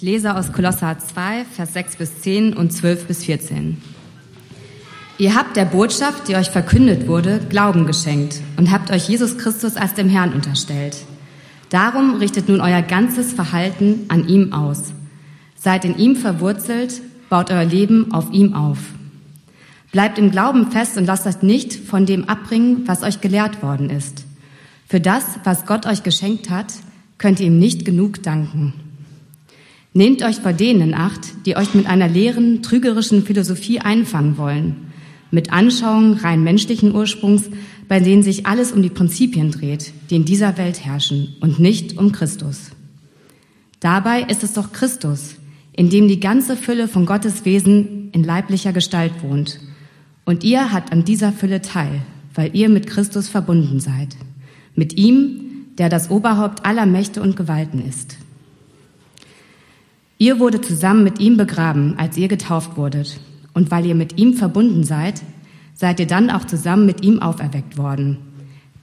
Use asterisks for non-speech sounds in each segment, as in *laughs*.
Ich lese aus Kolosser 2, Vers 6 bis 10 und 12 bis 14. Ihr habt der Botschaft, die euch verkündet wurde, Glauben geschenkt und habt euch Jesus Christus als dem Herrn unterstellt. Darum richtet nun euer ganzes Verhalten an ihm aus. Seid in ihm verwurzelt, baut euer Leben auf ihm auf. Bleibt im Glauben fest und lasst euch nicht von dem abbringen, was euch gelehrt worden ist. Für das, was Gott euch geschenkt hat, könnt ihr ihm nicht genug danken. Nehmt euch vor denen in Acht, die euch mit einer leeren, trügerischen Philosophie einfangen wollen, mit Anschauungen rein menschlichen Ursprungs, bei denen sich alles um die Prinzipien dreht, die in dieser Welt herrschen und nicht um Christus. Dabei ist es doch Christus, in dem die ganze Fülle von Gottes Wesen in leiblicher Gestalt wohnt. Und ihr habt an dieser Fülle teil, weil ihr mit Christus verbunden seid. Mit ihm, der das Oberhaupt aller Mächte und Gewalten ist. Ihr wurde zusammen mit ihm begraben, als ihr getauft wurdet. Und weil ihr mit ihm verbunden seid, seid ihr dann auch zusammen mit ihm auferweckt worden.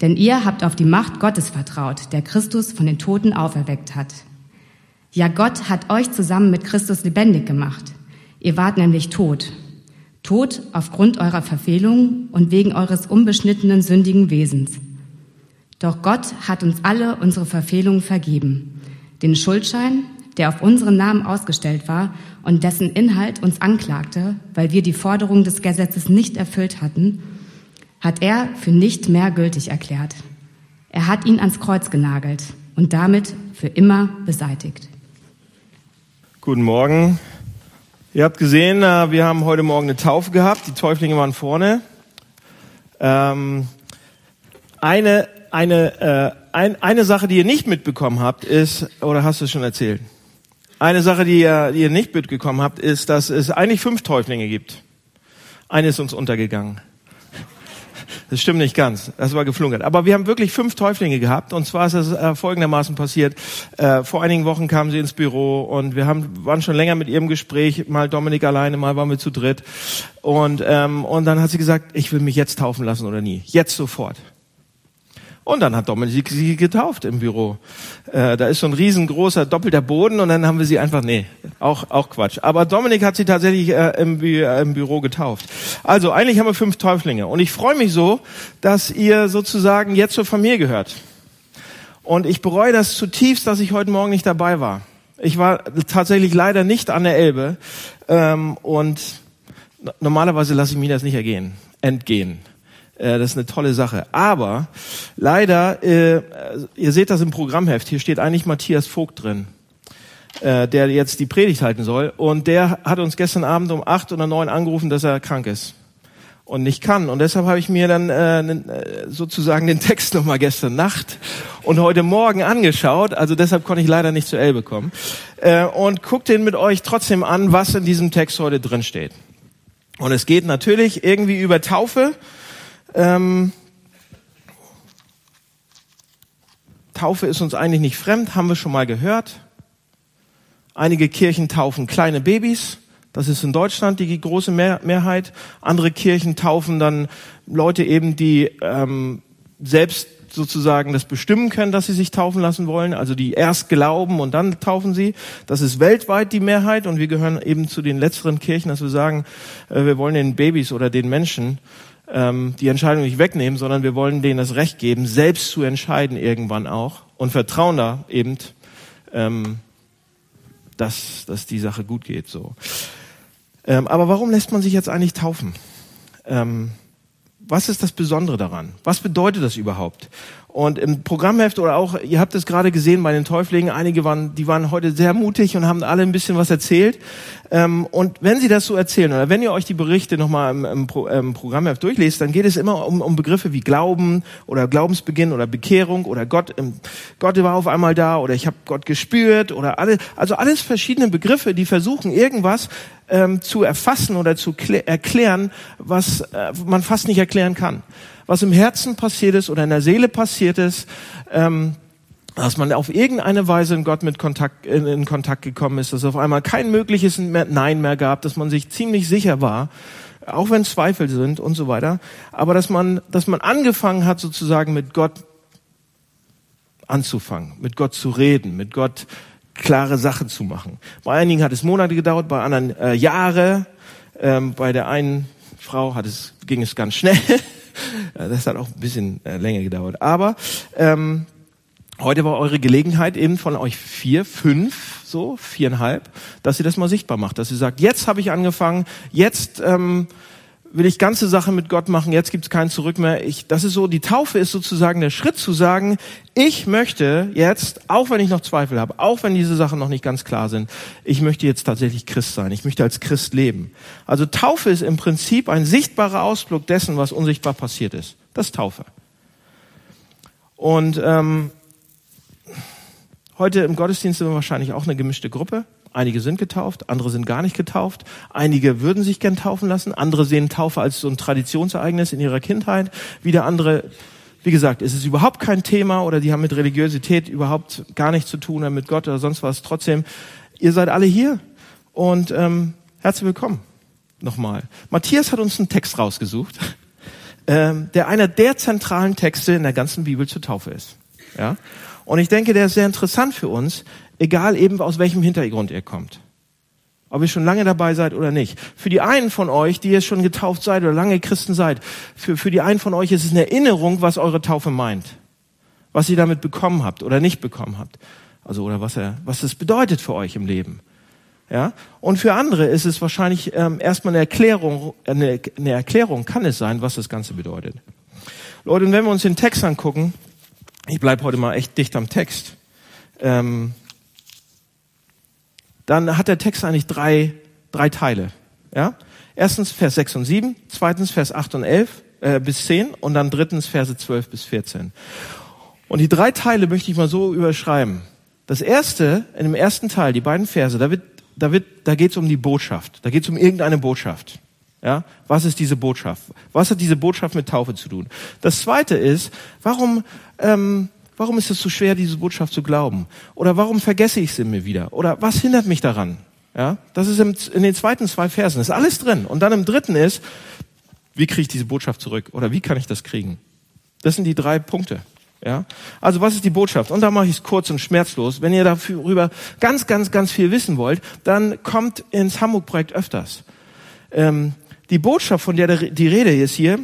Denn ihr habt auf die Macht Gottes vertraut, der Christus von den Toten auferweckt hat. Ja, Gott hat euch zusammen mit Christus lebendig gemacht. Ihr wart nämlich tot. Tot aufgrund eurer Verfehlungen und wegen eures unbeschnittenen sündigen Wesens. Doch Gott hat uns alle unsere Verfehlungen vergeben. Den Schuldschein, der auf unseren Namen ausgestellt war und dessen Inhalt uns anklagte, weil wir die Forderungen des Gesetzes nicht erfüllt hatten, hat er für nicht mehr gültig erklärt. Er hat ihn ans Kreuz genagelt und damit für immer beseitigt. Guten Morgen. Ihr habt gesehen, äh, wir haben heute Morgen eine Taufe gehabt. Die Täuflinge waren vorne. Ähm, eine, eine, äh, ein, eine Sache, die ihr nicht mitbekommen habt, ist, oder hast du es schon erzählt? Eine Sache, die ihr, die ihr nicht mitbekommen habt, ist, dass es eigentlich fünf Täuflinge gibt. Eine ist uns untergegangen. Das stimmt nicht ganz. Das war geflunkert. Aber wir haben wirklich fünf Täuflinge gehabt. Und zwar ist es äh, folgendermaßen passiert. Äh, vor einigen Wochen kamen sie ins Büro und wir haben, waren schon länger mit ihrem Gespräch. Mal Dominik alleine, mal waren wir zu dritt. Und, ähm, und dann hat sie gesagt, ich will mich jetzt taufen lassen oder nie. Jetzt sofort. Und dann hat Dominik sie getauft im Büro. Äh, da ist so ein riesengroßer doppelter Boden und dann haben wir sie einfach, nee, auch, auch Quatsch. Aber Dominik hat sie tatsächlich äh, im, Bü äh, im Büro getauft. Also eigentlich haben wir fünf Täuflinge und ich freue mich so, dass ihr sozusagen jetzt zur Familie gehört. Und ich bereue das zutiefst, dass ich heute Morgen nicht dabei war. Ich war tatsächlich leider nicht an der Elbe ähm, und normalerweise lasse ich mir das nicht ergehen, entgehen. Äh, das ist eine tolle Sache. Aber leider, äh, ihr seht das im Programmheft, hier steht eigentlich Matthias Vogt drin, äh, der jetzt die Predigt halten soll. Und der hat uns gestern Abend um acht oder neun angerufen, dass er krank ist und nicht kann. Und deshalb habe ich mir dann sozusagen den Text *laughs* nochmal gestern Nacht und heute Morgen angeschaut. Also deshalb konnte ich leider nicht zu Elbe kommen. Und guckt den mit euch trotzdem an, was in diesem Text heute drin steht. Und es geht natürlich irgendwie über Taufe ähm, Taufe ist uns eigentlich nicht fremd, haben wir schon mal gehört. Einige Kirchen taufen kleine Babys. Das ist in Deutschland die große Mehrheit. Andere Kirchen taufen dann Leute eben, die ähm, selbst sozusagen das bestimmen können, dass sie sich taufen lassen wollen, also die erst glauben und dann taufen sie. Das ist weltweit die Mehrheit und wir gehören eben zu den letzteren Kirchen, dass wir sagen, äh, wir wollen den Babys oder den Menschen ähm, die Entscheidung nicht wegnehmen, sondern wir wollen denen das Recht geben, selbst zu entscheiden irgendwann auch und vertrauen da eben, ähm, dass, dass die Sache gut geht. So. Ähm, aber warum lässt man sich jetzt eigentlich taufen? Ähm, was ist das Besondere daran? Was bedeutet das überhaupt? Und im Programmheft oder auch, ihr habt es gerade gesehen bei den Täuflingen, einige waren, die waren heute sehr mutig und haben alle ein bisschen was erzählt. Ähm, und wenn sie das so erzählen, oder wenn ihr euch die Berichte nochmal im, im, Pro, im Programmheft durchlest, dann geht es immer um, um Begriffe wie Glauben oder Glaubensbeginn oder Bekehrung oder Gott, Gott war auf einmal da oder ich habe Gott gespürt oder alle, also alles verschiedene Begriffe, die versuchen irgendwas ähm, zu erfassen oder zu erklären, was äh, man fast nicht erklären kann was im Herzen passiert ist oder in der Seele passiert ist, ähm, dass man auf irgendeine Weise in Gott mit Kontakt, in, in Kontakt gekommen ist, dass es auf einmal kein mögliches Nein mehr gab, dass man sich ziemlich sicher war, auch wenn Zweifel sind und so weiter, aber dass man, dass man angefangen hat sozusagen mit Gott anzufangen, mit Gott zu reden, mit Gott klare Sache zu machen. Bei einigen hat es Monate gedauert, bei anderen äh, Jahre. Ähm, bei der einen Frau hat es, ging es ganz schnell. *laughs* *laughs* das hat auch ein bisschen äh, länger gedauert. Aber ähm, heute war eure Gelegenheit eben von euch vier, fünf, so viereinhalb, dass ihr das mal sichtbar macht, dass ihr sagt, jetzt habe ich angefangen, jetzt ähm, will ich ganze Sache mit Gott machen, jetzt gibt es kein Zurück mehr. Ich, das ist so, die Taufe ist sozusagen der Schritt zu sagen, ich möchte jetzt, auch wenn ich noch Zweifel habe, auch wenn diese Sachen noch nicht ganz klar sind, ich möchte jetzt tatsächlich Christ sein, ich möchte als Christ leben. Also Taufe ist im Prinzip ein sichtbarer Ausdruck dessen, was unsichtbar passiert ist. Das ist Taufe. Und ähm, heute im Gottesdienst sind wir wahrscheinlich auch eine gemischte Gruppe. Einige sind getauft, andere sind gar nicht getauft. Einige würden sich gern taufen lassen. Andere sehen Taufe als so ein Traditionsereignis in ihrer Kindheit. Wieder andere, wie gesagt, es ist überhaupt kein Thema oder die haben mit Religiosität überhaupt gar nichts zu tun oder mit Gott oder sonst was. Trotzdem, ihr seid alle hier und ähm, herzlich willkommen nochmal. Matthias hat uns einen Text rausgesucht, *laughs* ähm, der einer der zentralen Texte in der ganzen Bibel zur Taufe ist. Ja? Und ich denke, der ist sehr interessant für uns, egal eben aus welchem Hintergrund ihr kommt. Ob ihr schon lange dabei seid oder nicht. Für die einen von euch, die jetzt schon getauft seid oder lange Christen seid, für, für die einen von euch ist es eine Erinnerung, was eure Taufe meint. Was ihr damit bekommen habt oder nicht bekommen habt. Also, oder was er, was es bedeutet für euch im Leben. Ja? Und für andere ist es wahrscheinlich ähm, erstmal eine Erklärung, eine, eine Erklärung kann es sein, was das Ganze bedeutet. Leute, und wenn wir uns den Text angucken, ich bleib heute mal echt dicht am Text. Ähm, dann hat der Text eigentlich drei, drei Teile. Ja? Erstens Vers 6 und 7, zweitens Vers 8 und 11 äh, bis 10 und dann drittens Verse 12 bis 14. Und die drei Teile möchte ich mal so überschreiben. Das erste, in dem ersten Teil, die beiden Verse, da wird, da wird, da geht es um die Botschaft. Da geht es um irgendeine Botschaft. Ja, was ist diese Botschaft? Was hat diese Botschaft mit Taufe zu tun? Das zweite ist, warum ähm, Warum ist es so schwer, diese Botschaft zu glauben? Oder warum vergesse ich sie mir wieder? Oder was hindert mich daran? Ja, das ist im, in den zweiten zwei Versen. Ist alles drin. Und dann im dritten ist, wie kriege ich diese Botschaft zurück? Oder wie kann ich das kriegen? Das sind die drei Punkte. Ja, also was ist die Botschaft? Und da mache ich es kurz und schmerzlos. Wenn ihr darüber ganz, ganz, ganz viel wissen wollt, dann kommt ins Hamburg-Projekt öfters. Ähm, die Botschaft, von der die Rede ist hier,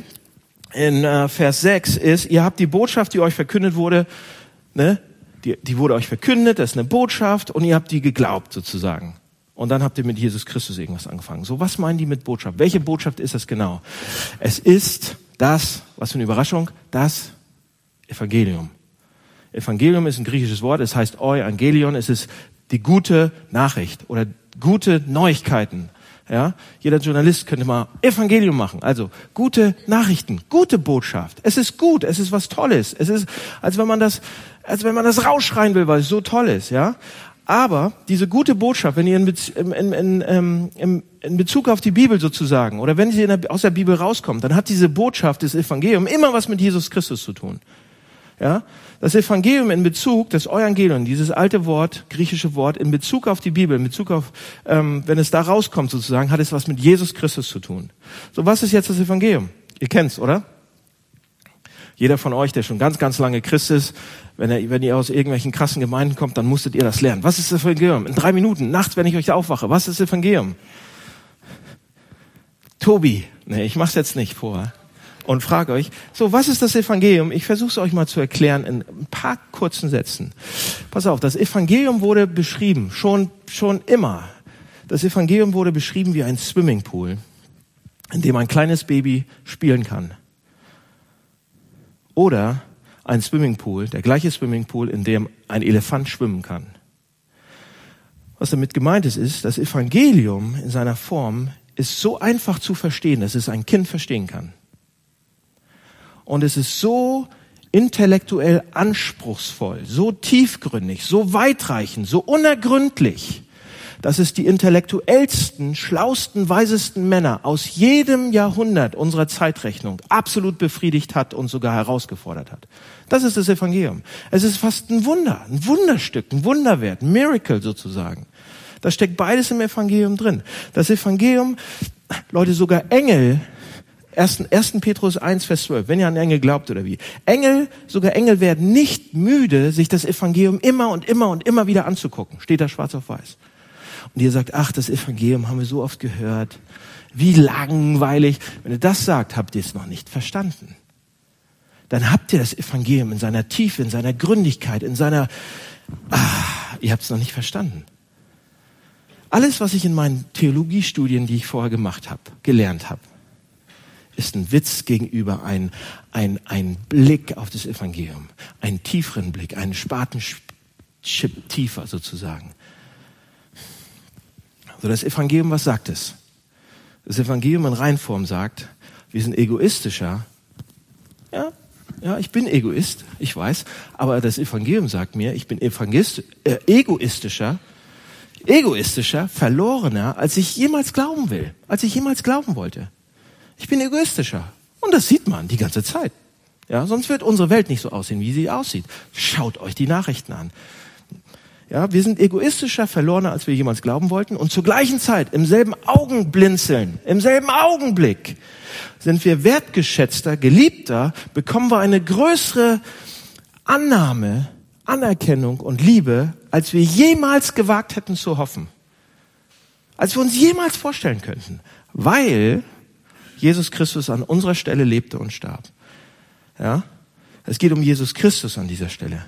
in äh, Vers 6 ist, ihr habt die Botschaft, die euch verkündet wurde, ne, die, die wurde euch verkündet, das ist eine Botschaft und ihr habt die geglaubt sozusagen. Und dann habt ihr mit Jesus Christus irgendwas angefangen. So, was meinen die mit Botschaft? Welche Botschaft ist das genau? Es ist das, was für eine Überraschung, das Evangelium. Evangelium ist ein griechisches Wort, es heißt Evangelion, es ist die gute Nachricht oder gute Neuigkeiten. Ja, jeder Journalist könnte mal Evangelium machen. Also gute Nachrichten, gute Botschaft. Es ist gut, es ist was Tolles. Es ist, als wenn man das, als wenn man das rausschreien will, weil es so toll ist. Ja, aber diese gute Botschaft, wenn ihr in, in, in, ähm, in, in Bezug auf die Bibel sozusagen oder wenn sie der, aus der Bibel rauskommt, dann hat diese Botschaft des Evangeliums immer was mit Jesus Christus zu tun. Ja, das Evangelium in Bezug, das Evangelium, dieses alte Wort, griechische Wort, in Bezug auf die Bibel, in Bezug auf, ähm, wenn es da rauskommt sozusagen, hat es was mit Jesus Christus zu tun. So, was ist jetzt das Evangelium? Ihr kennt's, oder? Jeder von euch, der schon ganz, ganz lange Christ ist, wenn, er, wenn ihr aus irgendwelchen krassen Gemeinden kommt, dann musstet ihr das lernen. Was ist das Evangelium? In drei Minuten, nachts, wenn ich euch aufwache, was ist das Evangelium? Tobi, nee, ich mach's jetzt nicht vor und frage euch, so, was ist das Evangelium? Ich versuche es euch mal zu erklären in ein paar kurzen Sätzen. Pass auf, das Evangelium wurde beschrieben, schon, schon immer. Das Evangelium wurde beschrieben wie ein Swimmingpool, in dem ein kleines Baby spielen kann. Oder ein Swimmingpool, der gleiche Swimmingpool, in dem ein Elefant schwimmen kann. Was damit gemeint ist, ist, das Evangelium in seiner Form ist so einfach zu verstehen, dass es ein Kind verstehen kann. Und es ist so intellektuell anspruchsvoll, so tiefgründig, so weitreichend, so unergründlich, dass es die intellektuellsten, schlausten, weisesten Männer aus jedem Jahrhundert unserer Zeitrechnung absolut befriedigt hat und sogar herausgefordert hat. Das ist das Evangelium. Es ist fast ein Wunder, ein Wunderstück, ein Wunderwert, ein Miracle sozusagen. Da steckt beides im Evangelium drin. Das Evangelium, Leute, sogar Engel 1. 1. Petrus 1, Vers 12. Wenn ihr an Engel glaubt oder wie. Engel, sogar Engel werden nicht müde, sich das Evangelium immer und immer und immer wieder anzugucken. Steht da schwarz auf weiß. Und ihr sagt, ach, das Evangelium haben wir so oft gehört. Wie langweilig. Wenn ihr das sagt, habt ihr es noch nicht verstanden. Dann habt ihr das Evangelium in seiner Tiefe, in seiner Gründigkeit, in seiner, ah, ihr habt es noch nicht verstanden. Alles, was ich in meinen Theologiestudien, die ich vorher gemacht habe, gelernt habe, ist ein Witz gegenüber ein, ein, ein Blick auf das Evangelium, einen tieferen Blick, einen Spatenschip tiefer sozusagen. So das Evangelium, was sagt es? Das Evangelium in Reinform sagt, wir sind egoistischer. Ja, ja, ich bin Egoist, ich weiß, aber das Evangelium sagt mir, ich bin Evangelist, äh, egoistischer egoistischer, verlorener, als ich jemals glauben will, als ich jemals glauben wollte. Ich bin egoistischer. Und das sieht man die ganze Zeit. Ja, sonst wird unsere Welt nicht so aussehen, wie sie aussieht. Schaut euch die Nachrichten an. Ja, wir sind egoistischer, verlorener, als wir jemals glauben wollten. Und zur gleichen Zeit, im selben Augenblinzeln, im selben Augenblick, sind wir wertgeschätzter, geliebter, bekommen wir eine größere Annahme Anerkennung und Liebe, als wir jemals gewagt hätten zu hoffen. Als wir uns jemals vorstellen könnten. Weil Jesus Christus an unserer Stelle lebte und starb. Ja? Es geht um Jesus Christus an dieser Stelle.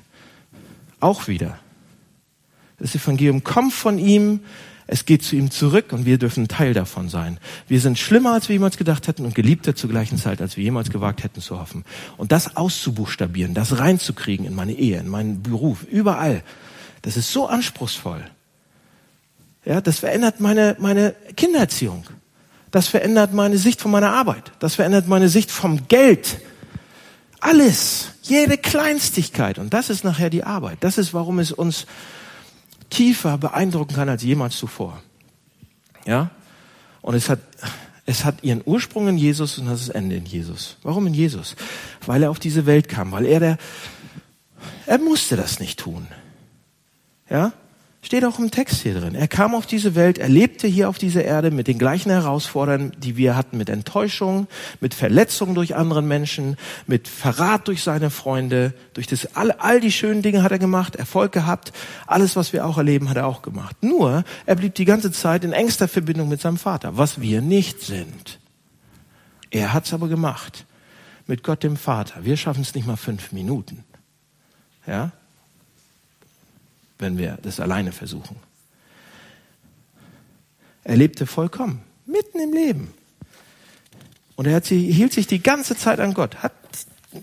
Auch wieder. Das Evangelium kommt von ihm, es geht zu ihm zurück und wir dürfen Teil davon sein. Wir sind schlimmer, als wir jemals gedacht hätten und geliebter zur gleichen Zeit, als wir jemals gewagt hätten zu hoffen. Und das auszubuchstabieren, das reinzukriegen in meine Ehe, in meinen Beruf, überall, das ist so anspruchsvoll. Ja, das verändert meine, meine Kindererziehung. Das verändert meine Sicht von meiner Arbeit. Das verändert meine Sicht vom Geld. Alles. Jede Kleinstigkeit. Und das ist nachher die Arbeit. Das ist, warum es uns tiefer beeindrucken kann als jemals zuvor. Ja? Und es hat, es hat ihren Ursprung in Jesus und das Ende in Jesus. Warum in Jesus? Weil er auf diese Welt kam, weil er der, er musste das nicht tun. Ja? Steht auch im Text hier drin. Er kam auf diese Welt, er lebte hier auf dieser Erde mit den gleichen Herausforderungen, die wir hatten, mit Enttäuschung, mit Verletzung durch anderen Menschen, mit Verrat durch seine Freunde, durch das, all, all die schönen Dinge hat er gemacht, Erfolg gehabt, alles, was wir auch erleben, hat er auch gemacht. Nur, er blieb die ganze Zeit in engster Verbindung mit seinem Vater, was wir nicht sind. Er hat's aber gemacht. Mit Gott dem Vater. Wir schaffen es nicht mal fünf Minuten. Ja? Wenn wir das alleine versuchen. Er lebte vollkommen, mitten im Leben. Und er hat sie, hielt sich die ganze Zeit an Gott, hat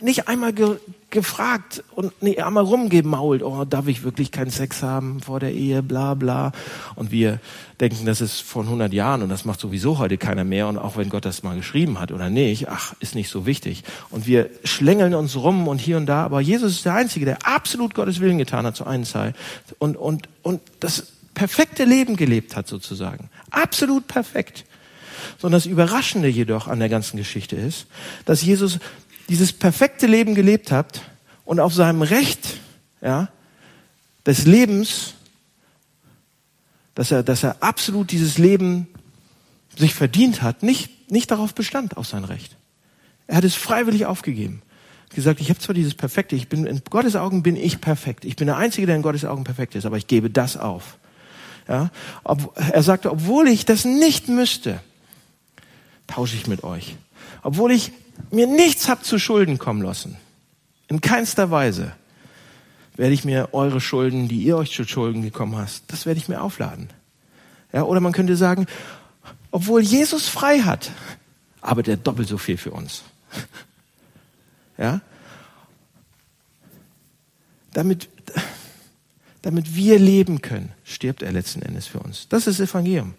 nicht einmal ge, gefragt und nicht einmal rumgemault, oh, darf ich wirklich keinen Sex haben vor der Ehe, bla bla. Und wir denken, das ist von 100 Jahren und das macht sowieso heute keiner mehr. Und auch wenn Gott das mal geschrieben hat oder nicht, ach, ist nicht so wichtig. Und wir schlängeln uns rum und hier und da. Aber Jesus ist der Einzige, der absolut Gottes Willen getan hat zu einer Zeit und, und, und das perfekte Leben gelebt hat sozusagen. Absolut perfekt. Sondern das Überraschende jedoch an der ganzen Geschichte ist, dass Jesus dieses perfekte Leben gelebt habt und auf seinem Recht, ja, des Lebens, dass er, dass er absolut dieses Leben sich verdient hat, nicht, nicht darauf bestand, auf sein Recht. Er hat es freiwillig aufgegeben. Gesagt, ich habe zwar dieses Perfekte, ich bin, in Gottes Augen bin ich perfekt. Ich bin der Einzige, der in Gottes Augen perfekt ist, aber ich gebe das auf. Ja, ob, er sagte, obwohl ich das nicht müsste, tausche ich mit euch. Obwohl ich mir nichts habt zu Schulden kommen lassen, in keinster Weise, werde ich mir eure Schulden, die ihr euch zu Schulden gekommen hast, das werde ich mir aufladen. Ja, oder man könnte sagen, obwohl Jesus frei hat, arbeitet er doppelt so viel für uns. Ja? Damit, damit wir leben können, stirbt er letzten Endes für uns. Das ist Evangelium.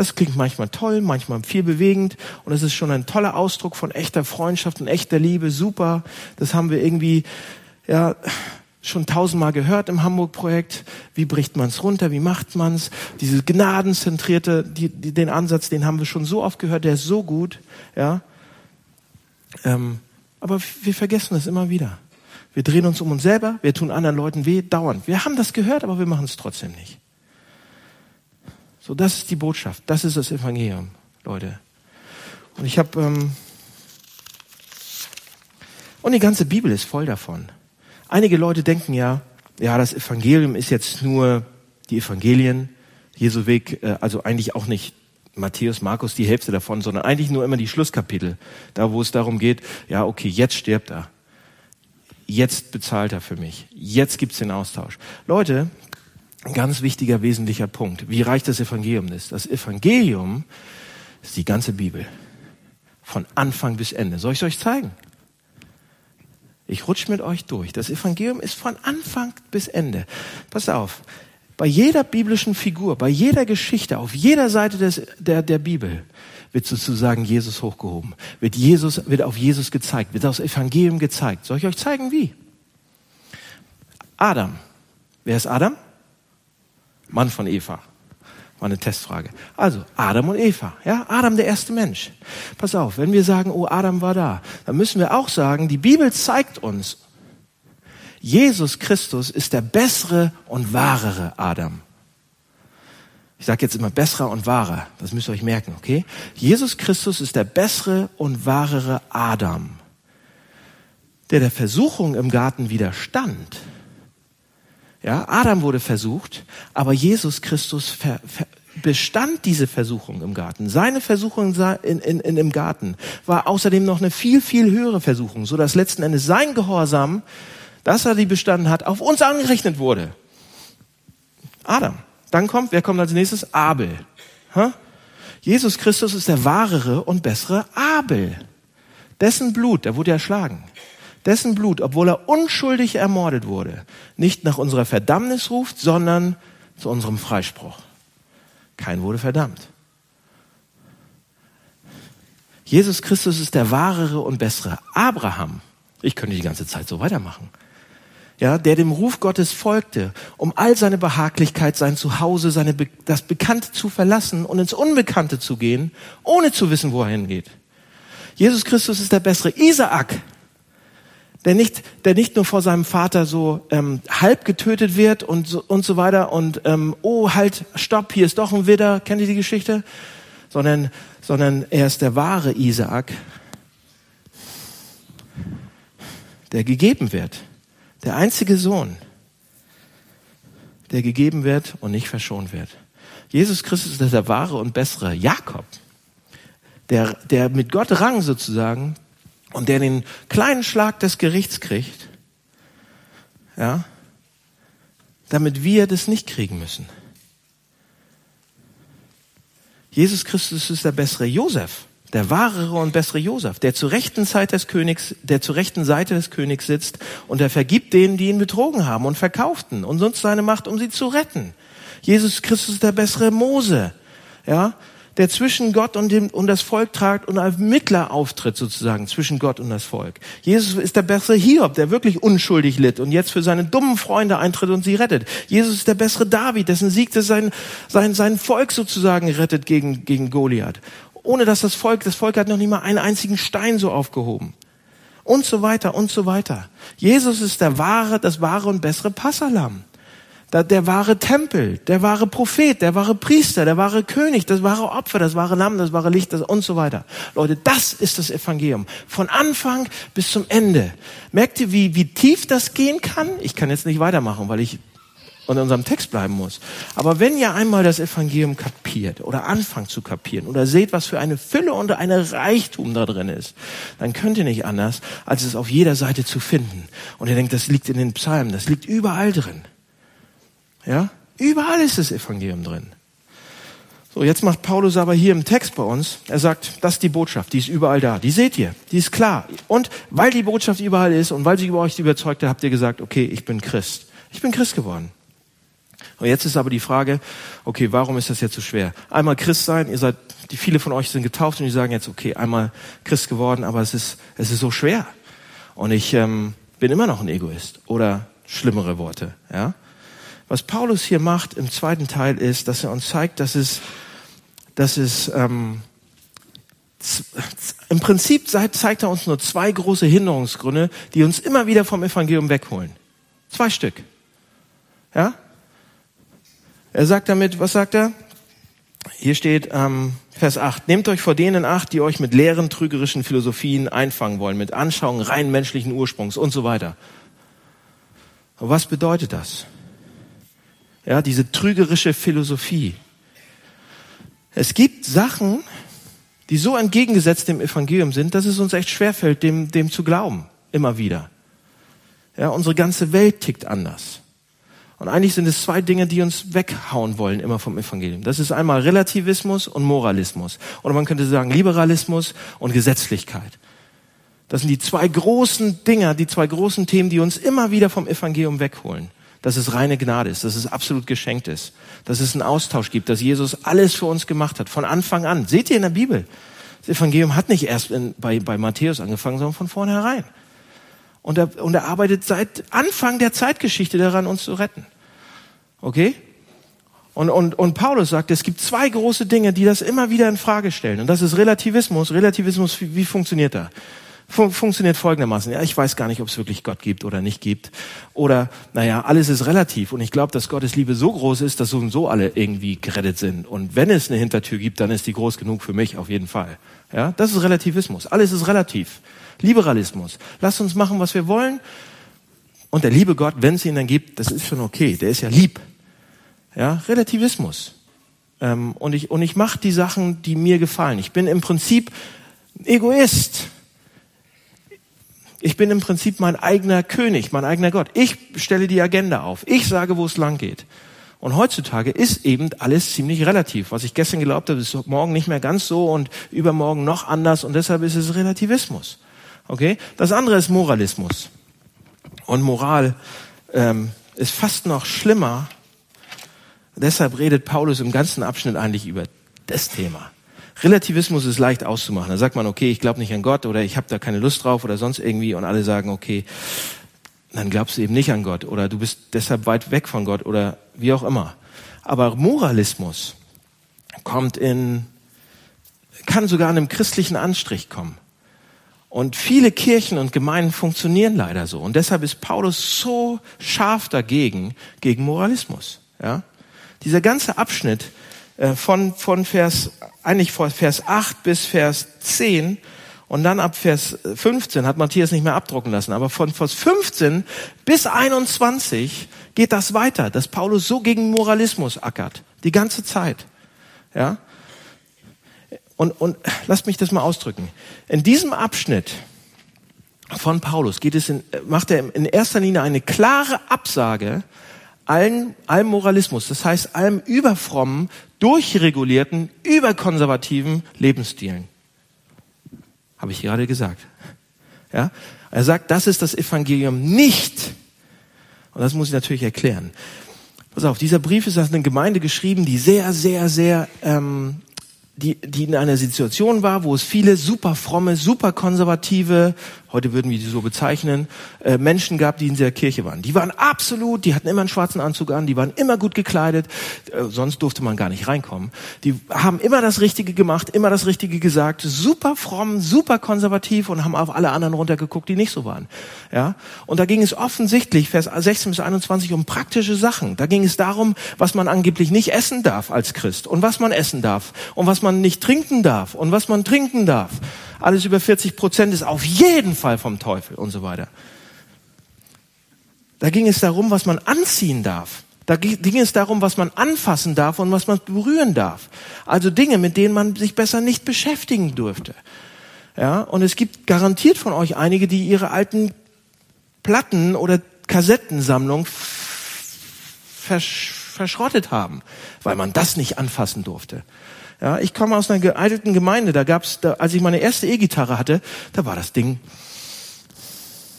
Das klingt manchmal toll, manchmal viel bewegend und es ist schon ein toller Ausdruck von echter Freundschaft und echter Liebe. Super. Das haben wir irgendwie, ja, schon tausendmal gehört im Hamburg-Projekt. Wie bricht man es runter? Wie macht man es? Diese gnadenzentrierte, die, die, den Ansatz, den haben wir schon so oft gehört. Der ist so gut, ja. Ähm, aber wir vergessen das immer wieder. Wir drehen uns um uns selber, wir tun anderen Leuten weh, dauernd. Wir haben das gehört, aber wir machen es trotzdem nicht. So, das ist die Botschaft. Das ist das Evangelium, Leute. Und ich habe ähm, Und die ganze Bibel ist voll davon. Einige Leute denken ja, ja, das Evangelium ist jetzt nur die Evangelien, Jesu Weg, äh, also eigentlich auch nicht Matthäus, Markus die Hälfte davon, sondern eigentlich nur immer die Schlusskapitel, da wo es darum geht, ja, okay, jetzt stirbt er. Jetzt bezahlt er für mich. Jetzt gibt's den Austausch. Leute, ganz wichtiger, wesentlicher Punkt. Wie reich das Evangelium ist. Das Evangelium ist die ganze Bibel. Von Anfang bis Ende. Soll ich es euch zeigen? Ich rutsche mit euch durch. Das Evangelium ist von Anfang bis Ende. Pass auf. Bei jeder biblischen Figur, bei jeder Geschichte, auf jeder Seite des, der, der Bibel wird sozusagen Jesus hochgehoben. Wird Jesus, wird auf Jesus gezeigt, wird das Evangelium gezeigt. Soll ich euch zeigen, wie? Adam. Wer ist Adam? Mann von Eva. War eine Testfrage. Also, Adam und Eva. Ja, Adam der erste Mensch. Pass auf, wenn wir sagen, oh, Adam war da, dann müssen wir auch sagen, die Bibel zeigt uns, Jesus Christus ist der bessere und wahrere Adam. Ich sage jetzt immer besserer und wahrer. Das müsst ihr euch merken, okay? Jesus Christus ist der bessere und wahrere Adam, der der Versuchung im Garten widerstand. Ja, Adam wurde versucht, aber Jesus Christus ver, ver, bestand diese Versuchung im Garten. Seine Versuchung in, in, in, im Garten war außerdem noch eine viel, viel höhere Versuchung, so dass letzten Endes sein Gehorsam dass er die bestanden hat, auf uns angerechnet wurde. Adam. Dann kommt, wer kommt als nächstes? Abel. Ha? Jesus Christus ist der wahrere und bessere Abel. Dessen Blut, der wurde erschlagen. Dessen Blut, obwohl er unschuldig ermordet wurde, nicht nach unserer Verdammnis ruft, sondern zu unserem Freispruch. Kein wurde verdammt. Jesus Christus ist der wahrere und bessere Abraham. Ich könnte die ganze Zeit so weitermachen ja, der dem Ruf Gottes folgte, um all seine Behaglichkeit, sein Zuhause, seine, das Bekannte zu verlassen und ins Unbekannte zu gehen, ohne zu wissen, wo er hingeht. Jesus Christus ist der bessere Isaak, der nicht, der nicht nur vor seinem Vater so ähm, halb getötet wird und so, und so weiter und ähm, oh halt, stopp, hier ist doch ein Widder, kennt ihr die Geschichte? Sondern, sondern er ist der wahre Isaak, der gegeben wird der einzige Sohn, der gegeben wird und nicht verschont wird. Jesus Christus ist der wahre und bessere Jakob, der, der mit Gott rang sozusagen und der den kleinen Schlag des Gerichts kriegt, ja, damit wir das nicht kriegen müssen. Jesus Christus ist der bessere Josef, der wahrere und bessere Josef, der zur rechten Zeit des Königs, der zur rechten Seite des Königs sitzt und er vergibt denen, die ihn betrogen haben und verkauften und sonst seine Macht, um sie zu retten. Jesus Christus ist der bessere Mose, ja, der zwischen Gott und, dem, und das Volk tragt und als Mittler auftritt sozusagen zwischen Gott und das Volk. Jesus ist der bessere Hiob, der wirklich unschuldig litt und jetzt für seine dummen Freunde eintritt und sie rettet. Jesus ist der bessere David, dessen Sieg sein, sein, sein Volk sozusagen rettet gegen, gegen Goliath ohne dass das Volk, das Volk hat noch nicht mal einen einzigen Stein so aufgehoben. Und so weiter und so weiter. Jesus ist der wahre, das wahre und bessere Passalam. Der wahre Tempel, der wahre Prophet, der wahre Priester, der wahre König, das wahre Opfer, das wahre Lamm, das wahre Licht das und so weiter. Leute, das ist das Evangelium. Von Anfang bis zum Ende. Merkt ihr, wie, wie tief das gehen kann? Ich kann jetzt nicht weitermachen, weil ich in unserem Text bleiben muss. Aber wenn ihr einmal das Evangelium kapiert oder anfangt zu kapieren oder seht, was für eine Fülle und eine Reichtum da drin ist, dann könnt ihr nicht anders, als es auf jeder Seite zu finden. Und ihr denkt, das liegt in den Psalmen, das liegt überall drin. Ja? Überall ist das Evangelium drin. So, jetzt macht Paulus aber hier im Text bei uns, er sagt, das ist die Botschaft, die ist überall da. Die seht ihr, die ist klar. Und weil die Botschaft überall ist und weil sie über euch überzeugt hat, habt ihr gesagt, okay, ich bin Christ. Ich bin Christ geworden. Und jetzt ist aber die Frage, okay, warum ist das jetzt so schwer? Einmal Christ sein, ihr seid, die viele von euch sind getauft und die sagen jetzt, okay, einmal Christ geworden, aber es ist, es ist so schwer. Und ich ähm, bin immer noch ein Egoist. Oder schlimmere Worte, ja. Was Paulus hier macht im zweiten Teil ist, dass er uns zeigt, dass es, dass es ähm, im Prinzip zeigt er uns nur zwei große Hinderungsgründe, die uns immer wieder vom Evangelium wegholen. Zwei Stück. Ja? Er sagt damit, was sagt er? Hier steht ähm, Vers 8, nehmt euch vor denen acht, die euch mit leeren, trügerischen Philosophien einfangen wollen, mit Anschauungen rein menschlichen Ursprungs und so weiter. Was bedeutet das? Ja, diese trügerische Philosophie. Es gibt Sachen, die so entgegengesetzt dem Evangelium sind, dass es uns echt schwerfällt, dem, dem zu glauben. Immer wieder. Ja, unsere ganze Welt tickt anders. Und eigentlich sind es zwei Dinge, die uns weghauen wollen immer vom Evangelium. Das ist einmal Relativismus und Moralismus. Oder man könnte sagen Liberalismus und Gesetzlichkeit. Das sind die zwei großen Dinger, die zwei großen Themen, die uns immer wieder vom Evangelium wegholen. Dass es reine Gnade ist, dass es absolut geschenkt ist, dass es einen Austausch gibt, dass Jesus alles für uns gemacht hat, von Anfang an. Seht ihr in der Bibel? Das Evangelium hat nicht erst in, bei, bei Matthäus angefangen, sondern von vornherein. Und er, und er arbeitet seit Anfang der Zeitgeschichte daran, uns zu retten. Okay? Und, und, und Paulus sagt, es gibt zwei große Dinge, die das immer wieder in Frage stellen. Und das ist Relativismus. Relativismus, wie, wie funktioniert er? Fun funktioniert folgendermaßen. Ja, ich weiß gar nicht, ob es wirklich Gott gibt oder nicht gibt. Oder, naja, alles ist relativ. Und ich glaube, dass Gottes Liebe so groß ist, dass so und so alle irgendwie gerettet sind. Und wenn es eine Hintertür gibt, dann ist die groß genug für mich, auf jeden Fall. Ja, das ist Relativismus. Alles ist relativ. Liberalismus. Lasst uns machen, was wir wollen. Und der liebe Gott, wenn es ihn dann gibt, das ist schon okay. Der ist ja lieb. Ja, Relativismus. Ähm, und ich, und ich mache die Sachen, die mir gefallen. Ich bin im Prinzip Egoist. Ich bin im Prinzip mein eigener König, mein eigener Gott. Ich stelle die Agenda auf. Ich sage, wo es lang geht. Und heutzutage ist eben alles ziemlich relativ. Was ich gestern glaubt habe, ist morgen nicht mehr ganz so und übermorgen noch anders und deshalb ist es Relativismus. Okay? Das andere ist Moralismus. Und Moral ähm, ist fast noch schlimmer. Deshalb redet Paulus im ganzen Abschnitt eigentlich über das Thema. Relativismus ist leicht auszumachen. Da sagt man, okay, ich glaube nicht an Gott oder ich habe da keine Lust drauf oder sonst irgendwie und alle sagen, okay, dann glaubst du eben nicht an Gott oder du bist deshalb weit weg von Gott oder wie auch immer. Aber Moralismus kommt in, kann sogar in einem christlichen Anstrich kommen. Und viele Kirchen und Gemeinden funktionieren leider so. Und deshalb ist Paulus so scharf dagegen, gegen Moralismus. Ja? Dieser ganze Abschnitt von, von Vers, eigentlich von Vers 8 bis Vers 10 und dann ab Vers 15 hat Matthias nicht mehr abdrucken lassen. Aber von Vers 15 bis 21 geht das weiter, dass Paulus so gegen Moralismus ackert. Die ganze Zeit. Ja? Und, und lasst mich das mal ausdrücken. In diesem Abschnitt von Paulus geht es in, macht er in erster Linie eine klare Absage allen, allem Moralismus, das heißt allem überfrommen, durchregulierten, überkonservativen Lebensstilen. Habe ich gerade gesagt. Ja? Er sagt, das ist das Evangelium nicht. Und das muss ich natürlich erklären. Pass auf, dieser Brief ist an eine Gemeinde geschrieben, die sehr, sehr, sehr ähm, die, die in einer Situation war, wo es viele super fromme, super konservative, heute würden wir die so bezeichnen, äh, Menschen gab, die in der Kirche waren. Die waren absolut, die hatten immer einen schwarzen Anzug an, die waren immer gut gekleidet, äh, sonst durfte man gar nicht reinkommen. Die haben immer das Richtige gemacht, immer das Richtige gesagt, super fromm, super konservativ und haben auf alle anderen runtergeguckt, die nicht so waren. Ja? Und da ging es offensichtlich, Vers 16 bis 21, um praktische Sachen. Da ging es darum, was man angeblich nicht essen darf als Christ und was man essen darf und was man nicht trinken darf und was man trinken darf alles über 40 Prozent ist auf jeden Fall vom Teufel und so weiter. Da ging es darum, was man anziehen darf. Da ging es darum, was man anfassen darf und was man berühren darf. Also Dinge, mit denen man sich besser nicht beschäftigen dürfte. Ja, und es gibt garantiert von euch einige, die ihre alten Platten oder Kassettensammlung versch verschrottet haben, weil man das nicht anfassen durfte. Ja, ich komme aus einer geeigneten Gemeinde, da gab's, da, als ich meine erste E-Gitarre hatte, da war das Ding,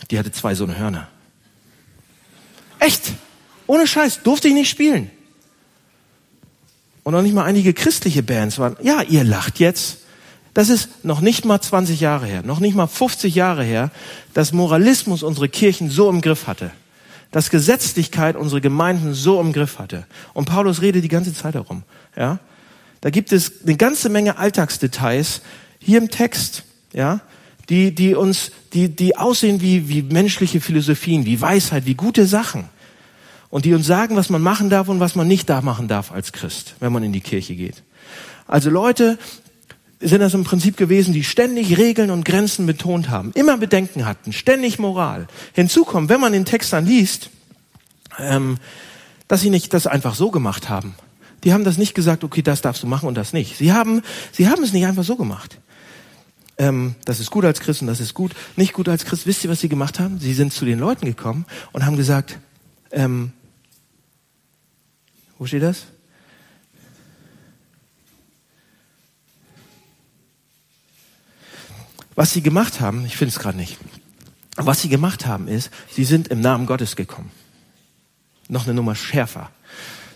die hatte zwei so eine Hörner. Echt? Ohne Scheiß, durfte ich nicht spielen. Und noch nicht mal einige christliche Bands waren, ja, ihr lacht jetzt. Das ist noch nicht mal 20 Jahre her, noch nicht mal 50 Jahre her, dass Moralismus unsere Kirchen so im Griff hatte. Dass Gesetzlichkeit unsere Gemeinden so im Griff hatte. Und Paulus redet die ganze Zeit darum. Ja? Da gibt es eine ganze Menge Alltagsdetails hier im Text, ja, die, die uns, die, die aussehen wie, wie menschliche Philosophien, wie Weisheit, wie gute Sachen. und die uns sagen, was man machen darf und was man nicht da machen darf als Christ, wenn man in die Kirche geht. Also Leute sind das im Prinzip gewesen, die ständig Regeln und Grenzen betont haben, immer Bedenken hatten, ständig Moral. Hinzu kommt, wenn man den Text dann liest, ähm, dass sie nicht das einfach so gemacht haben. Die haben das nicht gesagt, okay, das darfst du machen und das nicht. Sie haben, sie haben es nicht einfach so gemacht. Ähm, das ist gut als Christ und das ist gut, nicht gut als Christ. Wisst ihr, was sie gemacht haben? Sie sind zu den Leuten gekommen und haben gesagt, ähm, wo steht das? Was sie gemacht haben, ich finde es gerade nicht, was sie gemacht haben ist, sie sind im Namen Gottes gekommen. Noch eine Nummer schärfer.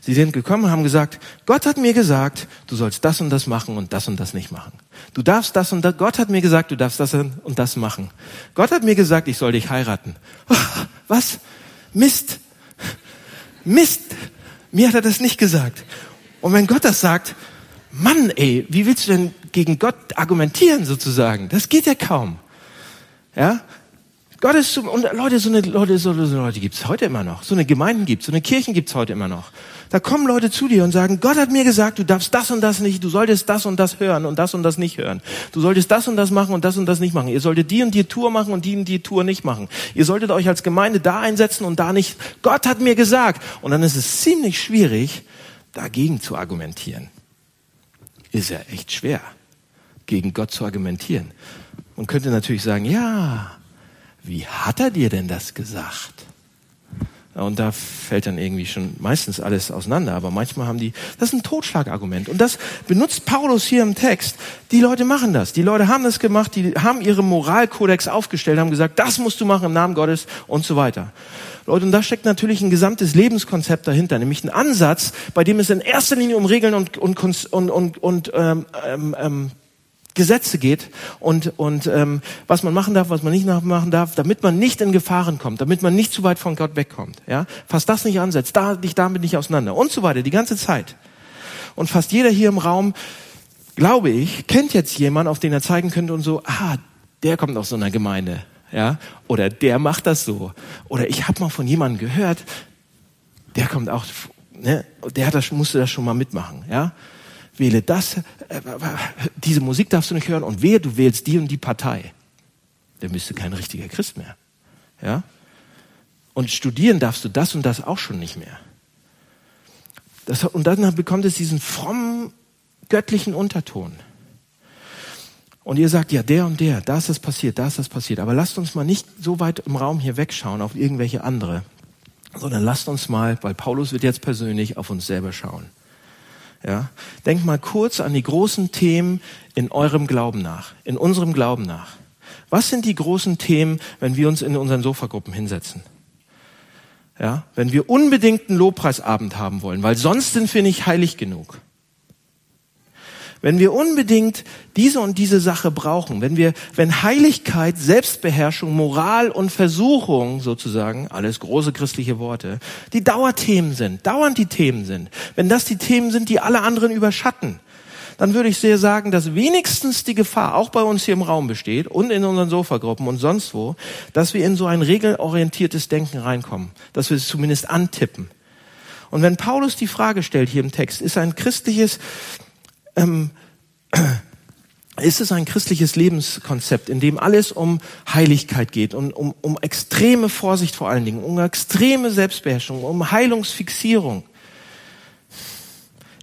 Sie sind gekommen und haben gesagt, Gott hat mir gesagt, du sollst das und das machen und das und das nicht machen. Du darfst das und das, Gott hat mir gesagt, du darfst das und das machen. Gott hat mir gesagt, ich soll dich heiraten. Was? Mist. Mist. Mir hat er das nicht gesagt. Und wenn Gott das sagt, Mann, ey, wie willst du denn gegen Gott argumentieren sozusagen? Das geht ja kaum. Ja? Gott ist so, und Leute, so eine Leute, so, so Leute gibt's heute immer noch. So eine Gemeinden gibt's, so eine Kirchen gibt's heute immer noch. Da kommen Leute zu dir und sagen, Gott hat mir gesagt, du darfst das und das nicht, du solltest das und das hören und das und das nicht hören. Du solltest das und das machen und das und das nicht machen. Ihr solltet die und die Tour machen und die und die Tour nicht machen. Ihr solltet euch als Gemeinde da einsetzen und da nicht. Gott hat mir gesagt. Und dann ist es ziemlich schwierig, dagegen zu argumentieren. Ist ja echt schwer, gegen Gott zu argumentieren. Man könnte natürlich sagen, ja, wie hat er dir denn das gesagt? Und da fällt dann irgendwie schon meistens alles auseinander. Aber manchmal haben die, das ist ein Totschlagargument. Und das benutzt Paulus hier im Text. Die Leute machen das. Die Leute haben das gemacht. Die haben ihre Moralkodex aufgestellt, haben gesagt, das musst du machen im Namen Gottes und so weiter. Leute, und da steckt natürlich ein gesamtes Lebenskonzept dahinter, nämlich ein Ansatz, bei dem es in erster Linie um Regeln und, und, und, und, und ähm, ähm, ähm Gesetze geht und, und ähm, was man machen darf, was man nicht machen darf, damit man nicht in Gefahren kommt, damit man nicht zu weit von Gott wegkommt. Ja? Fass das nicht ansetzt, da dich damit nicht auseinander und so weiter, die ganze Zeit. Und fast jeder hier im Raum, glaube ich, kennt jetzt jemanden, auf den er zeigen könnte und so, ah, der kommt aus so einer Gemeinde. Ja? Oder der macht das so. Oder ich habe mal von jemandem gehört, der kommt auch, ne, der hat das, musste das schon mal mitmachen. Ja? Wähle das, äh, diese Musik darfst du nicht hören und wehe, du wählst die und die Partei. Dann bist du kein richtiger Christ mehr. Ja? Und studieren darfst du das und das auch schon nicht mehr. Das, und dann bekommt es diesen frommen, göttlichen Unterton. Und ihr sagt, ja, der und der, da ist das passiert, da ist das passiert. Aber lasst uns mal nicht so weit im Raum hier wegschauen auf irgendwelche andere, sondern lasst uns mal, weil Paulus wird jetzt persönlich auf uns selber schauen. Ja? Denkt mal kurz an die großen Themen in eurem Glauben nach, in unserem Glauben nach. Was sind die großen Themen, wenn wir uns in unseren Sofagruppen hinsetzen? Ja, wenn wir unbedingt einen Lobpreisabend haben wollen, weil sonst sind wir nicht heilig genug. Wenn wir unbedingt diese und diese Sache brauchen, wenn wir, wenn Heiligkeit, Selbstbeherrschung, Moral und Versuchung sozusagen, alles große christliche Worte, die Dauerthemen sind, dauernd die Themen sind, wenn das die Themen sind, die alle anderen überschatten, dann würde ich sehr sagen, dass wenigstens die Gefahr auch bei uns hier im Raum besteht und in unseren Sofagruppen und sonst wo, dass wir in so ein regelorientiertes Denken reinkommen, dass wir es zumindest antippen. Und wenn Paulus die Frage stellt hier im Text, ist ein christliches ähm, ist es ein christliches Lebenskonzept, in dem alles um Heiligkeit geht und um, um extreme Vorsicht vor allen Dingen, um extreme Selbstbeherrschung, um Heilungsfixierung.